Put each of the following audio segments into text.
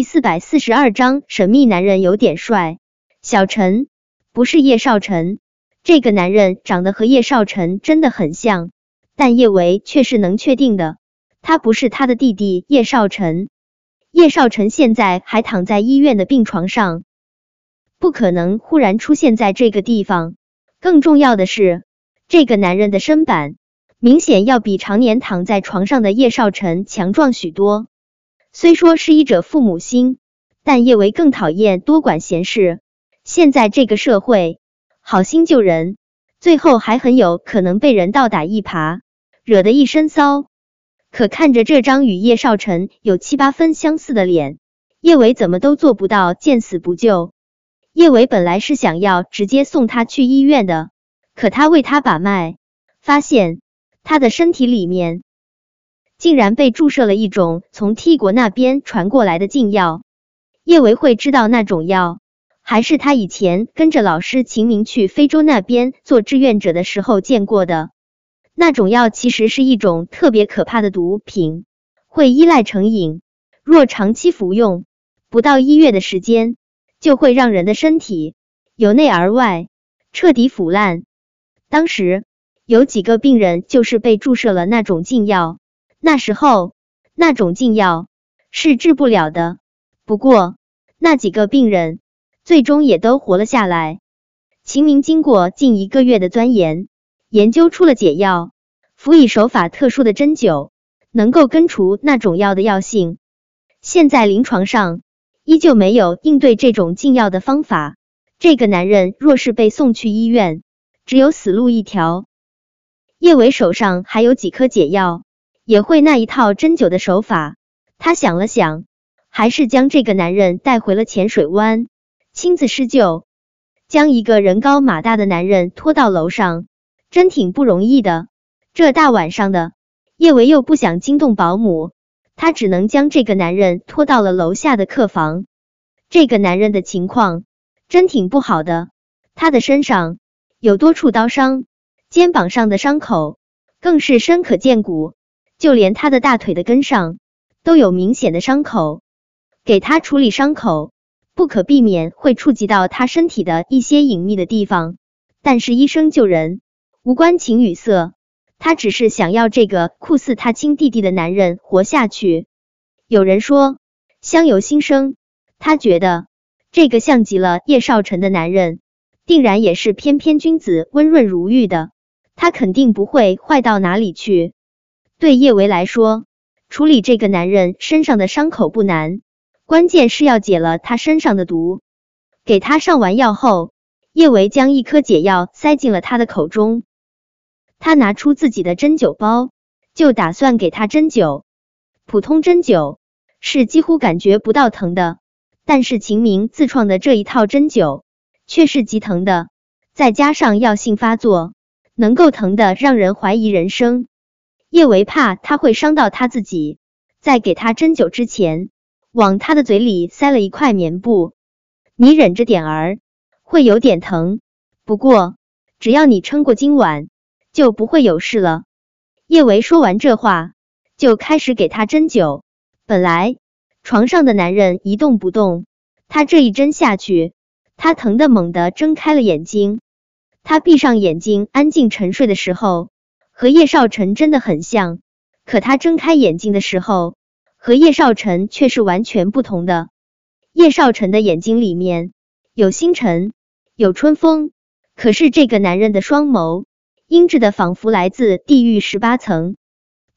第四百四十二章，神秘男人有点帅。小陈不是叶少晨，这个男人长得和叶少晨真的很像，但叶维却是能确定的，他不是他的弟弟叶少晨。叶少晨现在还躺在医院的病床上，不可能忽然出现在这个地方。更重要的是，这个男人的身板明显要比常年躺在床上的叶少晨强壮许多。虽说是医者父母心，但叶维更讨厌多管闲事。现在这个社会，好心救人，最后还很有可能被人倒打一耙，惹得一身骚。可看着这张与叶少臣有七八分相似的脸，叶维怎么都做不到见死不救。叶维本来是想要直接送他去医院的，可他为他把脉，发现他的身体里面。竟然被注射了一种从 T 国那边传过来的禁药。叶维会知道那种药，还是他以前跟着老师秦明去非洲那边做志愿者的时候见过的。那种药其实是一种特别可怕的毒品，会依赖成瘾。若长期服用，不到一月的时间，就会让人的身体由内而外彻底腐烂。当时有几个病人就是被注射了那种禁药。那时候，那种禁药是治不了的。不过，那几个病人最终也都活了下来。秦明经过近一个月的钻研，研究出了解药，辅以手法特殊的针灸，能够根除那种药的药性。现在临床上依旧没有应对这种禁药的方法。这个男人若是被送去医院，只有死路一条。叶伟手上还有几颗解药。也会那一套针灸的手法。他想了想，还是将这个男人带回了浅水湾，亲自施救，将一个人高马大的男人拖到楼上，真挺不容易的。这大晚上的，叶维又不想惊动保姆，他只能将这个男人拖到了楼下的客房。这个男人的情况真挺不好的，他的身上有多处刀伤，肩膀上的伤口更是深可见骨。就连他的大腿的根上都有明显的伤口，给他处理伤口，不可避免会触及到他身体的一些隐秘的地方。但是医生救人无关情与色，他只是想要这个酷似他亲弟弟的男人活下去。有人说相由心生，他觉得这个像极了叶少晨的男人，定然也是翩翩君子、温润如玉的，他肯定不会坏到哪里去。对叶维来说，处理这个男人身上的伤口不难，关键是要解了他身上的毒。给他上完药后，叶维将一颗解药塞进了他的口中。他拿出自己的针灸包，就打算给他针灸。普通针灸是几乎感觉不到疼的，但是秦明自创的这一套针灸却是极疼的，再加上药性发作，能够疼的让人怀疑人生。叶维怕他会伤到他自己，在给他针灸之前，往他的嘴里塞了一块棉布。你忍着点儿，会有点疼，不过只要你撑过今晚，就不会有事了。叶维说完这话，就开始给他针灸。本来床上的男人一动不动，他这一针下去，他疼的猛地睁开了眼睛。他闭上眼睛，安静沉睡的时候。和叶少晨真的很像，可他睁开眼睛的时候，和叶少晨却是完全不同的。叶少晨的眼睛里面有星辰，有春风，可是这个男人的双眸阴鸷的，仿佛来自地狱十八层。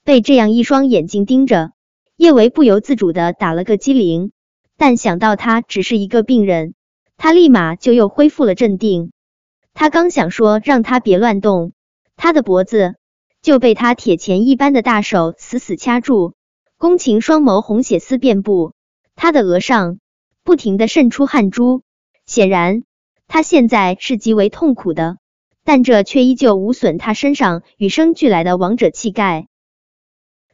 被这样一双眼睛盯着，叶维不由自主的打了个激灵。但想到他只是一个病人，他立马就又恢复了镇定。他刚想说让他别乱动，他的脖子。就被他铁钳一般的大手死死掐住，宫情双眸红血丝遍布，他的额上不停的渗出汗珠，显然他现在是极为痛苦的，但这却依旧无损他身上与生俱来的王者气概。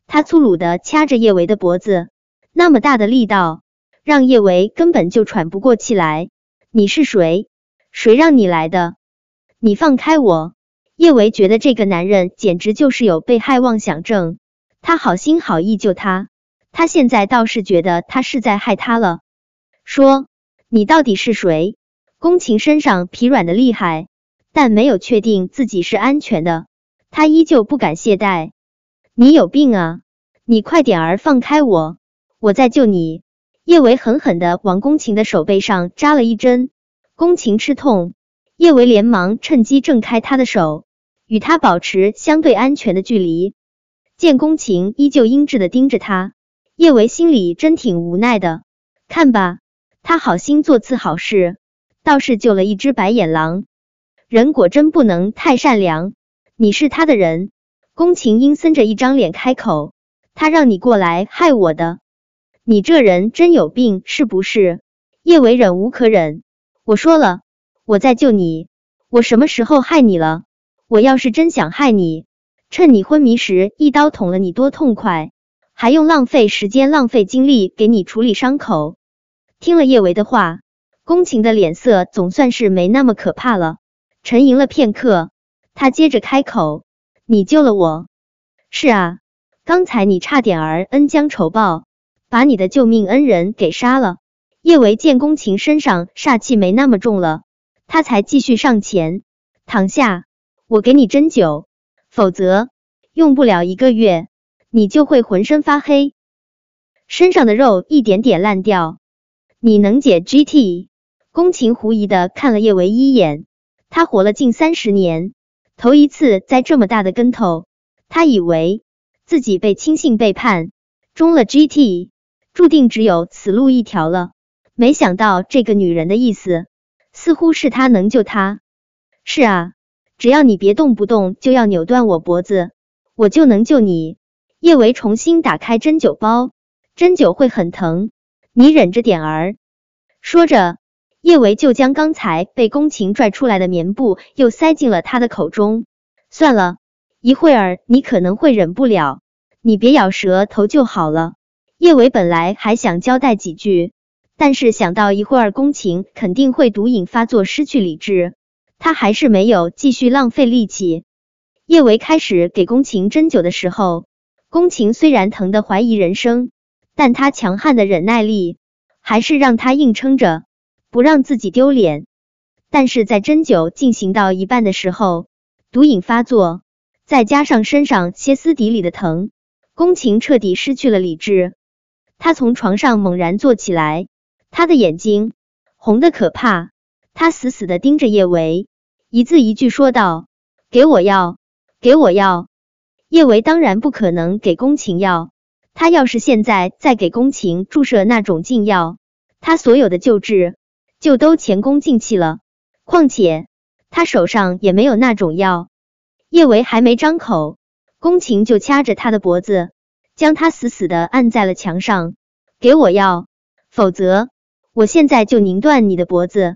他粗鲁的掐着叶维的脖子，那么大的力道，让叶维根本就喘不过气来。你是谁？谁让你来的？你放开我！叶维觉得这个男人简直就是有被害妄想症，他好心好意救他，他现在倒是觉得他是在害他了。说，你到底是谁？宫琴身上疲软的厉害，但没有确定自己是安全的，他依旧不敢懈怠。你有病啊！你快点儿放开我，我在救你。叶维狠狠的往宫琴的手背上扎了一针，宫琴吃痛，叶维连忙趁机挣开他的手，与他保持相对安全的距离。见宫晴依旧阴质的盯着他，叶维心里真挺无奈的。看吧，他好心做次好事，倒是救了一只白眼狼。人果真不能太善良。你是他的人。宫晴阴森着一张脸开口：“他让你过来害我的，你这人真有病是不是？”叶维忍无可忍：“我说了，我在救你，我什么时候害你了？我要是真想害你，趁你昏迷时一刀捅了你多痛快，还用浪费时间、浪费精力给你处理伤口。”听了叶维的话，宫晴的脸色总算是没那么可怕了。沉吟了片刻，他接着开口。你救了我，是啊，刚才你差点儿恩将仇报，把你的救命恩人给杀了。叶维见宫晴身上煞气没那么重了，他才继续上前躺下。我给你针灸，否则用不了一个月，你就会浑身发黑，身上的肉一点点烂掉。你能解 GT？宫晴狐疑的看了叶维一眼，他活了近三十年。头一次栽这么大的跟头，他以为自己被亲信背叛，中了 GT，注定只有死路一条了。没想到这个女人的意思，似乎是他能救他。是啊，只要你别动不动就要扭断我脖子，我就能救你。叶维重新打开针灸包，针灸会很疼，你忍着点儿。说着。叶维就将刚才被宫晴拽出来的棉布又塞进了他的口中。算了一会儿，你可能会忍不了，你别咬舌头就好了。叶维本来还想交代几句，但是想到一会儿宫晴肯定会毒瘾发作失去理智，他还是没有继续浪费力气。叶维开始给宫晴针灸的时候，宫晴虽然疼得怀疑人生，但他强悍的忍耐力还是让他硬撑着。不让自己丢脸，但是在针灸进行到一半的时候，毒瘾发作，再加上身上歇斯底里的疼，宫晴彻底失去了理智。他从床上猛然坐起来，他的眼睛红的可怕，他死死的盯着叶维，一字一句说道：“给我药，给我药。”叶维当然不可能给宫晴药，他要是现在再给宫晴注射那种禁药，他所有的救治。就都前功尽弃了。况且他手上也没有那种药。叶维还没张口，宫晴就掐着他的脖子，将他死死的按在了墙上。给我药，否则我现在就拧断你的脖子。